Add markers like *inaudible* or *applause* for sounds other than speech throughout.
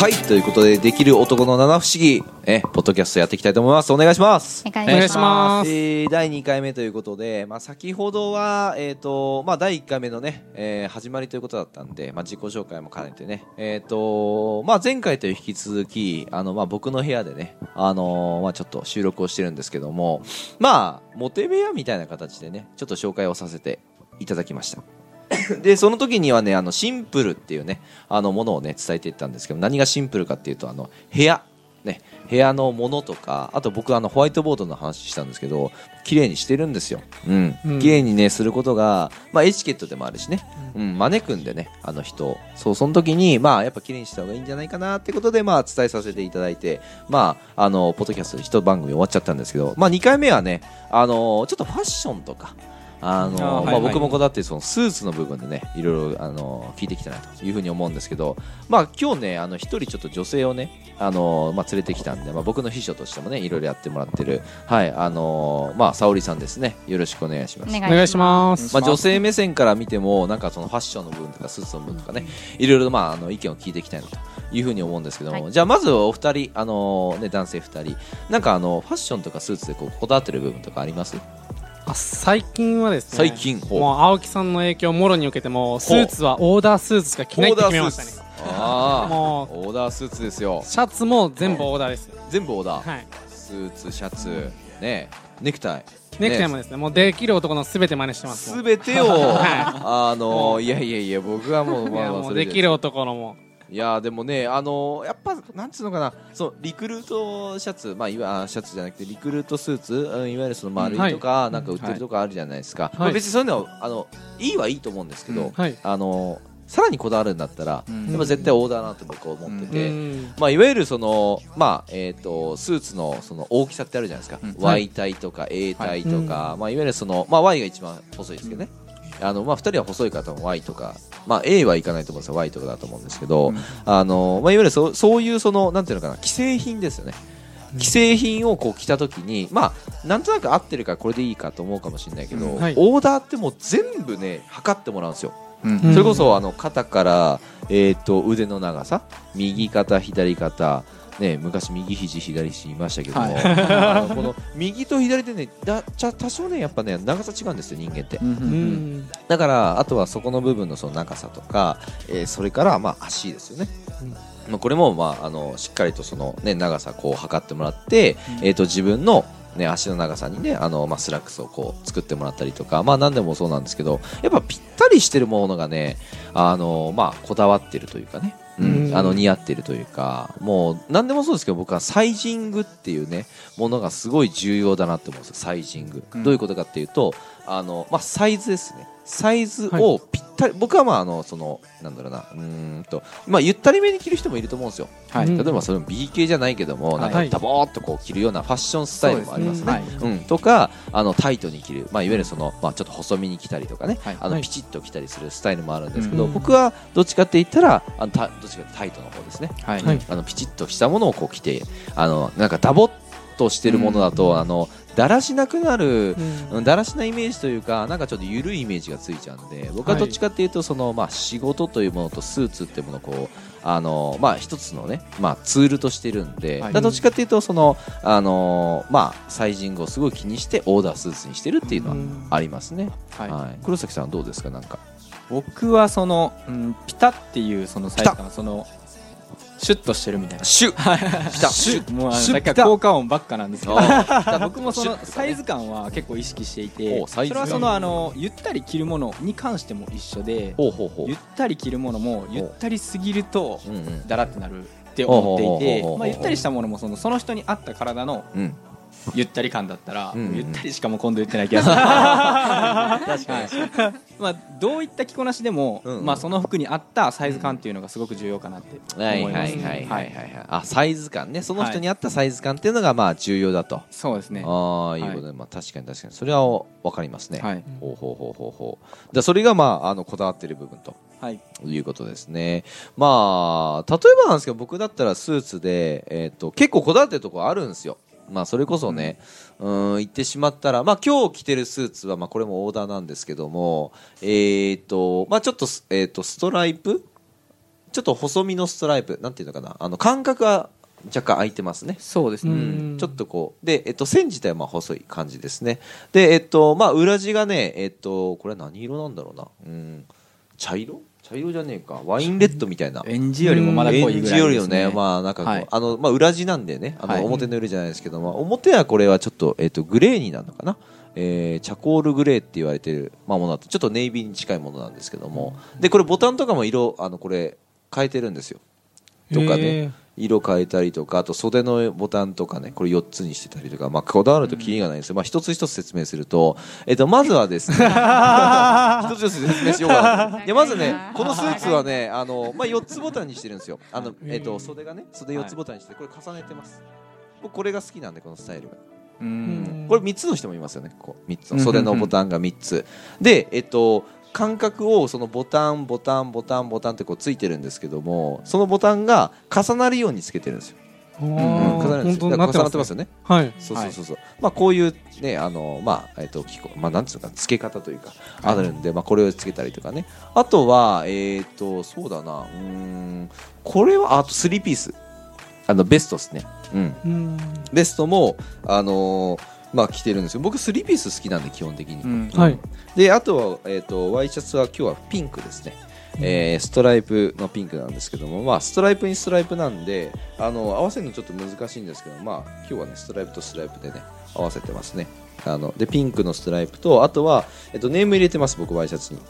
はいということでできる男の七不思議。えポッドキャストやっていきたいと思います。お願いします。お願いします。えー第2回目ということで、まあ、先ほどは、えーとまあ、第1回目のね、えー始まりということだったんで、まあ、自己紹介も兼ねてね、えーとまあ、前回と引き続きあの、まあ、僕の部屋でね、あのーまあ、ちょっと収録をしてるんですけどもまあモテ部屋みたいな形でねちょっと紹介をさせていただきました *laughs* でその時にはねあのシンプルっていうねあのものをね伝えていったんですけど何がシンプルかっていうとあの部屋。ね部屋のものとかあと僕あのホワイトボードの話したんですけど綺麗にしてるんですよ。うん、うん。綺麗にねすることがまあエチケットでもあるしね、うん、招くんでねあの人。をそうその時にまあやっぱ綺麗にした方がいいんじゃないかなってことでまあ伝えさせていただいてまああのポッドキャスト一番組終わっちゃったんですけどまあ2回目はねあのちょっとファッションとかあのまあ、あーはいはい。僕もこだわってそのスーツの部分でねいろいろあの聞いてきたなというふうに思うんですけどまあ今日ねあの一人ちょっと女性をねあのまあ連れてきたんで、まあ、僕の秘書としてもねいろいろやってもらってるはいあのまあ沙織さんですね。よろしくお願いします。おお願いします。まあ、女性目線から見てもなんかそのファッションの部分とかスーツの部分とかねいろいろまああの意見を聞いていきたいなというふうに思うんですけども、はい。じゃあまずお二人あのね男性二人なんかあのファッションとかスーツでこうこだわってる部分とかあります？あ最近はですね、最近もう青木さんの影響をもろに受けてもスーツはオーダースーツしか着ないって決めましたね。ああもうオーダースーツですよ。シャツも全部オーダーです。全部オーダー、はい。スーツシャツ。ねネクタイ。ネクタイもですね、もうできる男のすべて真似してます。すべてをはあのいやいやいや僕はもうできる男のもいやでもねあのやっぱなんつうのかなそうリクルートシャツまあいわあシャツじゃなくてリクルートスーツうんいわゆるその丸いとか、なんか売ってるとこあるじゃないですか、まあ別にそういうのはあのいいはいいと思うんですけど、うんはい。あのさらにこだわるんだったら、うん。やっぱ絶対オーダーなと僕は思ってて、うん。まあ、いわゆるその、まあえー、とスーツのその大きさってあるじゃないですか、うん。Y 体とか A 体とか、いまあ、いわゆるその、まあ、Y が一番細いですけどね、あのまあ、2人は細い方も Y とか、まあ、A はいかないと思うんですよ。Y とかだと思うんですけど、うん。あのまあ、いわゆるそそういうそのなんていうのかな既製品ですよね。既製品をこう着た時にまあなんとなく合ってるからこれでいいかと思うかもしれないけど、うん。はい。オーダーってもう全部ね測ってもらうんですよ。うん。うんそれこそあの肩から、えー、と腕の長さ右肩左肩ね、昔右肘左肘いましたけども、はい。この右と左でねだちゃ多少ねやっぱね長さ違うんですよ人間って。うんううん。ん。だからあとはそこの部分のその長さとか、えーそれからまあ足ですよね、うん。まあ、これもまああのしっかりとその、ね、長さこう測ってもらって、うん。えー、と自分のね、足の長さにねあの、まあ、スラックスをこう作ってもらったりとか、まあ、何でもそうなんですけどやっぱぴったりしてるものがねあの、まあ、こだわってるというかね、あの似合ってるというかもう何でもそうですけど僕はサイジングっていうねものがすごい重要だなって思うんですよサイジング、うん。どういうことかっていうとあの、まあ、サイズですねサイズをぴったり、僕はまああのそのなんだろうな。うーんと、まあ、ゆったりめに着る人もいると思うんですよ。はい。うん例えばそれも B 系じゃないけども、なんはいかダボーっとこう着るようなファッションスタイルもありますね。はいうん、とかあのタイトに着る、まあ、いわゆるその、まあ、ちょっと細身に着たりとかね、はい。はいあのピチッと着たりするスタイルもあるんですけど、うん僕はどっちかって言ったらあのたどっちかってタイトの方ですね。はい。はいあのピチッとしたものをこう着てあのなんかダボっとしてるものだと、うん。あのだらしなくなる、うん。うんだらしなイメージというかなんかちょっと緩いイメージがついちゃうので僕はどっちかっていうとその、まあ、仕事というものとスーツっていうものをこうあの、まあ、一つのね、まあ、ツールとしてるんで、はい。どっちかっていうとその、あのまあ、サイジングをすごい気にしてオーダースーツにしてるっていうのはうん。ありますね、はい。はい。黒崎さんはどうですかなんか。僕はその、うん、ピタっていうそのサイズ感そのシュッとしてるみたいな。シュッ。ピタシュッ。もうあのシュッ。ピタさっきから効果音ばっかなんですけど。僕もそのサイズ感は結構意識していて。それはそのあのゆったり着るものに関しても一緒でゆったり着るものもゆったりすぎるとだらってなるって思っていてまあゆったりしたものもそのその人に合った体のうんゆったり感だったら、うん。うんゆったりしかもう今度言ってない気がする確かにまあどういった着こなしでも、うんうん。まあその服に合ったサイズ感っていうのがすごく重要かなってはい思います、はいはいはいはい。はい。あサイズ感ね。その人に合ったサイズ感っていうのがまあ重要だと、そうですね。ああい。いはいことで、まあ確かに確かに。それは分かりますね、はい。ほうほうほうほうほう。でそれがまああのこだわってる部分とはい。いうことですね。まあ例えばなんですけど僕だったらスーツで、えー、と結構こだわってるところあるんですよまあそれこそね、うん、言ってしまったら、まあ今日着てるスーツは、まあこれもオーダーなんですけども、えっ、と、まあちょっとス、えっ、と、ストライプ？ちょっと細身のストライプ？なんていうのかな？あの間隔が若干空いてますね。うそうですね、ん。ちょっとこうで、えっと、線自体はまあ細い感じですね。でえっとまあ裏地がねえっとこれは何色なんだろうな？うん。茶色？茶色じゃねえか。ワインレッドみたいな。エンジよりもまだ濃いぐらいです、ね、エンジよりのね、まあなんかこう、はいあの、まあ裏地なんでね、あの、はい。表の色じゃないですけども、表はこれはちょっと、えっ、と、グレーになるのかな。えーチャコールグレーって言われてる、まあ、ものだと。ちょっとネイビーに近いものなんですけども、でこれボタンとかも色あのこれ変えてるんですよ。とかね。へ色変えたりとかあと袖のボタンとかねこれ4つにしてたりとか、まあ、こだわるとキリがないんですよ、まあ、一つ一つ説明すると、えっと、まずはですね *laughs* 一つ一つ説明しようかな *laughs* いやまずねこのスーツはねあの、まあ、4つボタンにしてるんですよ。あの、えっと、袖がね袖4つボタンにしてこれ重ねてます。僕これが好きなんでこのスタイルが。ううん。んこれ3つの人もいますよねこう3つの。袖のボタンが3つ。でえっと間隔をそのボタンボタンボタンボタンってこうついてるんですけどもそのボタンが重なるようにつけてるんですよ、ーうん、重なるんです重なってますよね。はい。そうそうそうそう、まあこういうねあのまあえっと機構まあなんつうのか付け方というかあるんで、まあこれをつけたりとかね。あとはえっ、とそうだな。うーんこれはあと3ピース。あのベストですね。うん。うん。ベストもあのーまあ着てるんですよ僕3ピース好きなんで基本的に、うん。はい。であとは、えー、とワイシャツは今日はピンクですね、えーストライプのピンクなんですけども、まあ、ストライプにストライプなんであの合わせるのちょっと難しいんですけど、まあ、今日はねストライプとストライプでね合わせてますね。あのでピンクのストライプとあとは、えっと、ネーム入れてます僕ワイシャツに、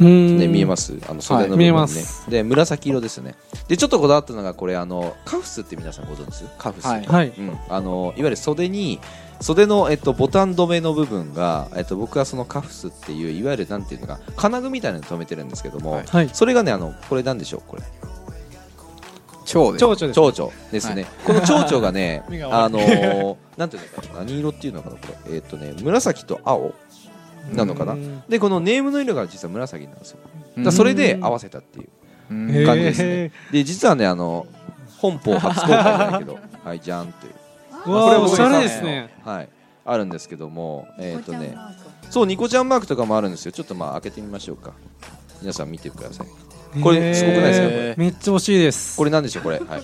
うん。ね、見えます？あの袖の部分にね、見えます。で紫色ですね。でちょっとこだわったのがこれあのカフスって皆さんご存知です？カフス、はい。はい。うん、あのいわゆる袖に袖の、えっと、ボタン止めの部分が、えっと、僕はそのカフスっていういわゆるなんていうのか金具みたいなのに止めてるんですけども、はい。はい。それがねあのこれなんでしょうこれ。蝶で。蝶々です蝶々ですね、はい。この蝶々がね *laughs* あのーなんていうのかな何色っていうのかなこれ。えっとね紫と青なのかな。うん。でこのネームの色が実は紫なんですよ。だそれで合わせたっていう感じですね。で実はねあの本邦初公開じゃないけど *laughs* はいじゃんというこれおしゃれですねはい、あるんですけども、えっ、とね、そう、ニコちゃんマークとかもあるんですよ。ちょっとまあ開けてみましょうか。皆さん見てください。これすごくないですか？これめっちゃ欲しいですこれなんでしょう、これ。はい。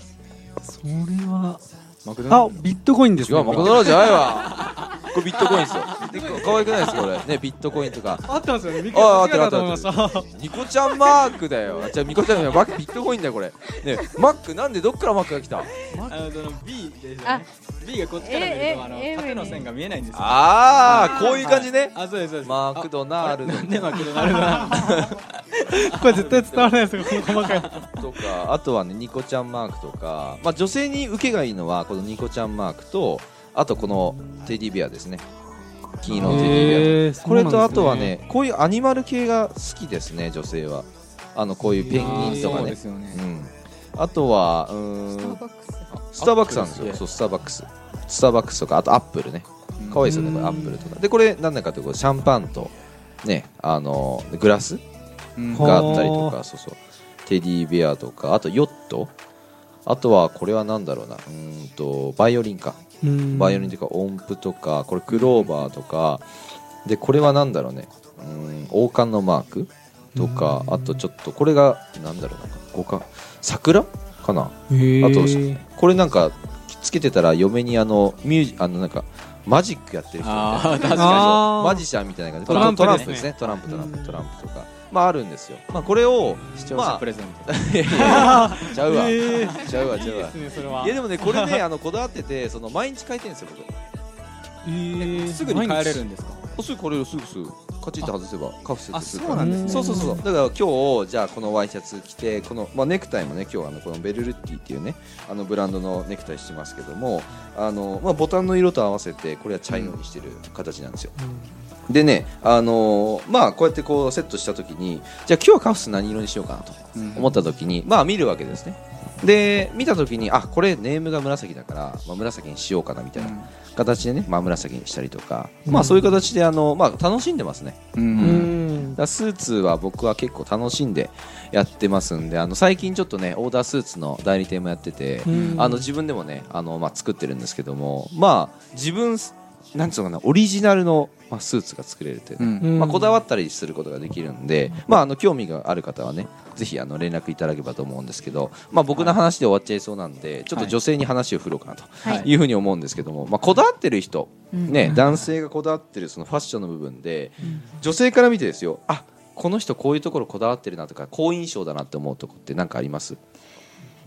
それはマクドナルあビットコインですねマクドナルドじゃないわ。これビットコインですよ。で可愛くないですか、これ？ね、ビットコインとか。合ってますよねびっくああ、合ったってる合ってと思いましたるニコちゃんマークだよ。じゃあ、ニコちゃん、マビットコインだよ、これ。ね、マック、なんでどっからマックが来た？あのその B ですよ B がこっちから見るとあのええ縦の線が見えないんですよああ、こういう感じね。あそうですそうですマクドナルド。なんでマクドナルド *laughs* これ絶対伝わらないですよこの細かいとかあとはねニコちゃんマークとか、まあ、女性に受けがいいのはこのニコちゃんマークとあとこのテディベアですね。金色のテディベア。これとあとはねこういうアニマル系が好きですね女性は。あのこういうペンギンとかね。そうですよね。うん、あとはスターバックススターバックスなんですよ。そうスターバックス。スターバックスとかあとアップルね。可愛いですよねこれアップルとか。でこれなんだかというとシャンパンとねあのグラスがあったりとかそうそう。テディベアとかあとヨット。あとはこれは何だろうな。うーんとバイオリンか。うんバイオリンとか音符とかこれクローバーとかでこれは何だろうね。うーん王冠のマークとかあとちょっとこれが何だろうな。こうか桜？かな？あとこれなんかつけてたら嫁にあのミュージあのなんかマジックやってる人みたいな。マジシャンみたいな感じ。トランプですね。トランプトランプトランプとかまああるんですよ。まあこれをに視聴者プレゼント。ちゃうわ。ちゃうわちゃうわ。ですねそれはいやでもねこれね *laughs* あのこだわっててその毎日書いてるんですよ僕。えーすぐに帰れるんですか？あすぐこれすぐすぐカチッと外せばカフスってすぐあそうなんですね。そうそうそうだから今日じゃあこのワイシャツ着てこの、まあ、ネクタイもね今日あのこのベルルッティっていうねあのブランドのネクタイしてますけどもあの、まあ、ボタンの色と合わせてこれは茶色にしてる形なんですよ、でねあのーまあこうやってこうセットした時にじゃあ今日はカフス何色にしようかなと思った時にまあ見るわけですねで見た時にあこれネームが紫だから、まあ、紫にしようかなみたいな形でね、まあ、紫にしたりとか、まあそういう形であの、まあ、楽しんでますね。ううん。ん。だスーツは僕は結構楽しんでやってますんであの最近ちょっとねオーダースーツの代理店もやってて、うん。あの自分でもねあの、まあ、作ってるんですけどもまあ自分なんつうのかなオリジナルの、まあ、スーツが作れるというね、うん。まあ、こだわったりすることができるんで、まあ、あの興味がある方はねぜひあの連絡いただければと思うんですけど、まあ、僕の話で終わっちゃいそうなんでちょっと女性に話を振ろうかなとはい。いうふうに思うんですけども、まあ、こだわってる人、うん。ね、男性がこだわってるそのファッションの部分で女性から見てですよあこの人こういうところこだわってるなとか好印象だなって思うとこって何かあります？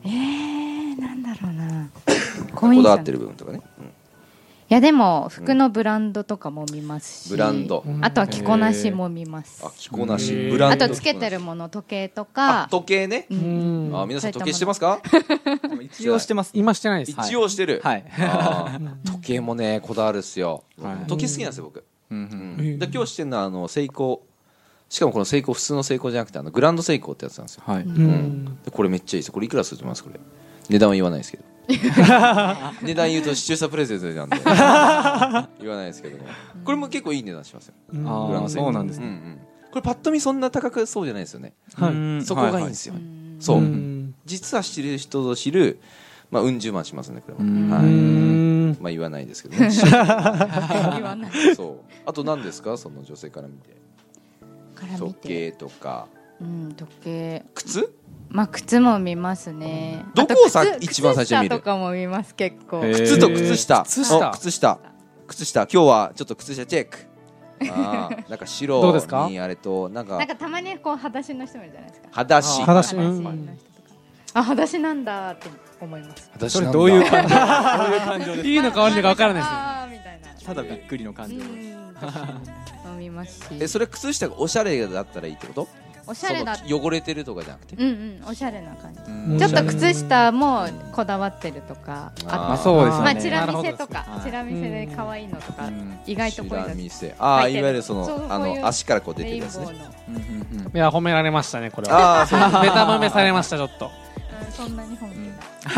えー、なんだろうな。*laughs* こだわってる部分とかね、うん。いやでも服のブランドとかも見ますし、ブランド。うんあとは着こなしも見ます、あ着こなし。ブランド。あとつけてるもの時計とあか時計ね。あ皆さん時計してますか？*laughs* 一応してます。今してないです。一応してる、はい。時計もねこだわるっすよ、はい。時計好きなんですよ僕、うん。ううん。ん、で今日してるのはあのセイコー。しかもこのセイコー普通のセイコーじゃなくてあのグランドセイコーってやつなんですよ、はい。うん。でこれめっちゃいいです。これいくらすると思います？これ。値段は言わないですけど *laughs* 値段言うと視聴者プレゼントなんで *laughs* 言わないですけども。これも結構いい値段しますよ。うん。ランそうなんですね。うんうんこれパッと見そんな高くそうじゃないですよね。はい。うんそこがいいんですよ、うん。そう、うん。実は知る人ぞ知るまあうん十万しますねこれも、うん。はい。うん。まあ言わないですけどね。*laughs* 言わない。そう。あと何ですか？その女性から見て。から見時て計とかうん時計。靴？まあ靴も見ますね。どこをさ一番最初に見る？靴下とかも見ます結構。靴と靴下。靴下。お靴下。靴下。今日はちょっと靴下チェック。*laughs* あーなんか白どうですか？にあれとなんか。なんかたまにこう裸足の人もいるじゃないですか。裸足。裸足。あ裸足なんだって思います。それ裸足なんだ。どういう感情？どういう感情ですいいのか悪いのか分からないです。ただびっくりの感情。ですうん。*laughs* 飲みますし。えそれ靴下がおしゃれだったらいいってこと？おしゃれだ汚れてるとかじゃなくて？うんうんおしゃれな感じ。うん。ちょっと靴下もこだわってるとかあーまあそうですまあチラ見せとかはいチラ見せで可愛いのとかうん。意外とこういうのチラ見せ。ああ履いわゆるそのあの足からこう出てるやつね。ボーの。うんうんうん。いや褒められましたねこれは。ああそう。*laughs* ベタ褒めされましたちょっと。うんそんなに本気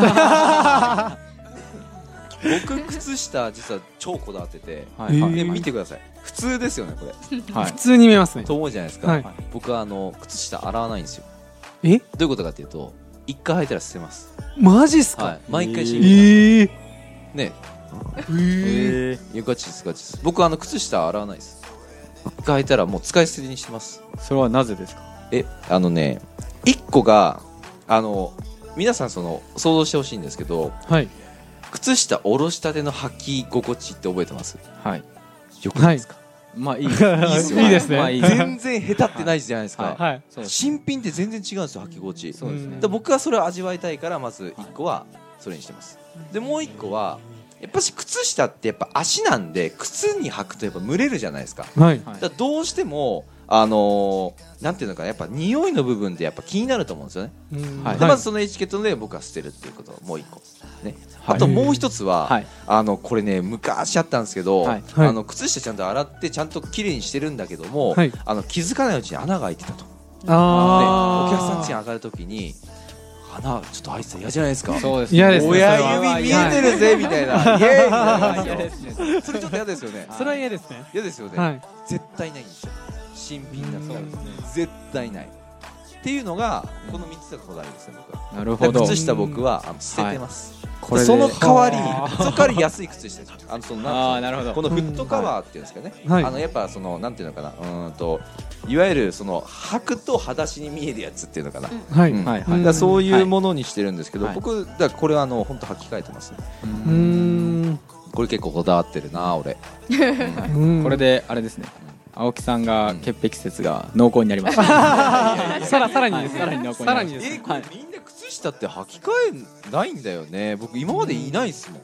だ僕靴下実は超こだわっててはいはいで見てください。普通ですよねこれ。はい。*laughs* 普通に見えますね。と思うじゃないですか、はい。僕はあの靴下洗わないんですよ。え？どういうことかっていうと一回履いたら捨てます。マジっすか？はい。毎回え新品ーね。へいやガチですガチです。僕あの靴下洗わないです。一回履いたらもう使い捨てにしてます。ーそれはなぜですか？えあのね一個があの皆さんその想像してほしいんですけどはい靴下下ろしたての履き心地って覚えてます？はい。よくないですか、まあい。いいいですね。*laughs* いいですね。まあいい。全然下手ってないじゃないですか、はい。はい。そう。です新品って全然違うんですよ履き心地。そうですね。で僕はそれを味わいたいからまず1個はそれにしてます。でもう1個はやっぱし靴下ってやっぱ足なんで靴に履くとやっぱ蒸れるじゃないですか。はいはい。だからどうしてもあのーなんていうのかなやっぱ匂いの部分でやっぱ気になると思うんですよね、うん。はい。でまずそのエチケットで僕は捨てるっていうこともう1個。ね。はい。あともう一つは、はい。あのこれね昔あったんですけど、はい。はい。あの靴下ちゃんと洗ってちゃんと綺麗にしてるんだけども、はい。あの気づかないうちに穴が開いてたと。であー。お客さん家に上がるときに穴ちょっと開いてたら嫌じゃないですか。そうです嫌ですね親指見えてるぜみたいな。*laughs* それちょっと嫌ですよね。それは嫌ですね。嫌ですよね、はい。絶対ないんですよ新品だったらそうですね。絶対ない。っていうのがこの3つがこだわりですね僕は。なるほど。靴下僕はあの捨ててます、これで。その代わりはあその代わり安い靴下あのそのなんああなるほど。このフットカバーっていうんですかね、はい。あのやっぱそのなんていうのかな。うーんといわゆるその履くと裸足に見えるやつっていうのかな、はい。うん。はいだからそういうものにしてるんですけど、はい。僕だからこれはあの本当履き替えてます。ねうーん。これ結構こだわってるな俺。*laughs* うん。これであれですね青木さんが潔癖説が *laughs* 濃厚になりました。さらさらにですね。はいさらに濃厚にさらにですね。えこれみんな靴下って履き替えないんだよね。僕今までいないっすもん。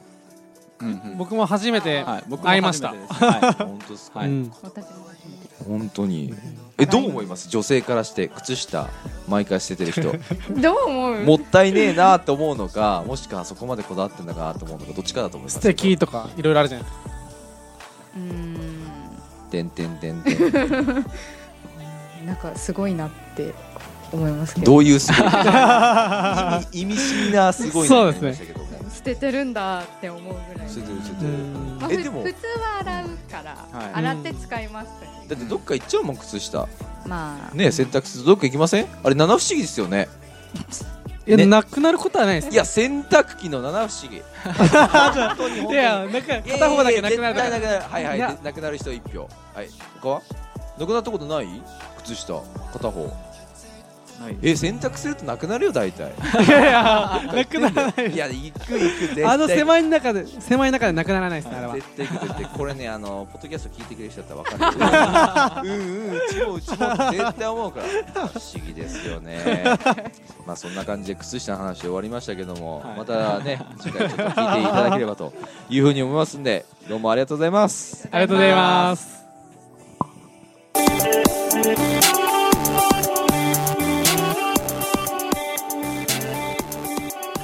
うんうん。僕も初めてはい僕も会いました。初めてですは本当ですか、はい。うん。私も初めて本当に。えどう思います？女性からして靴下毎回捨ててる人。*laughs* どう思う？もったいねえなと思うのかもしくはそこまでこだわってんだなと思うのかどっちかだと思います。素敵とかいろいろあるじゃないですか。うーんてんてんてんてん *laughs* なんかすごいなって思いますけど。どういうすごい意味意味深なすごいなそうですね。と思いましたけど。も捨ててるんだって思うぐらい捨ててる捨てうてるえでも。普通は洗うから、はい。洗って使いますだってどっか行っちゃうもん靴下。まあ。ね洗濯するとどっか行きません？あれ七不思議ですよねいや、ねなくなることはないです。いや洗濯機の七不思議。*laughs* 本当に本当に。いやなんか片方だけなくなるいやいやいや絶対なくなる。はいはいなくなる人一票。はい他はなくなったことない？靴下。片方はい。え洗濯するとなくなるよ大体。いやいやなくならないいや行く行く絶対。あの狭い中で狭い中でなくならないですねあれは。絶対行く絶対これね *laughs* あのポッドキャスト聞いてくれる人だったら分かる。*laughs* うんうんうちもうちもって絶対思うから。不思議ですよね。まあそんな感じで靴下の話終わりましたけども、はい。またね次回ちょっと聞いていただければというふうに思いますんでどうもありがとうございます。ありがとうございます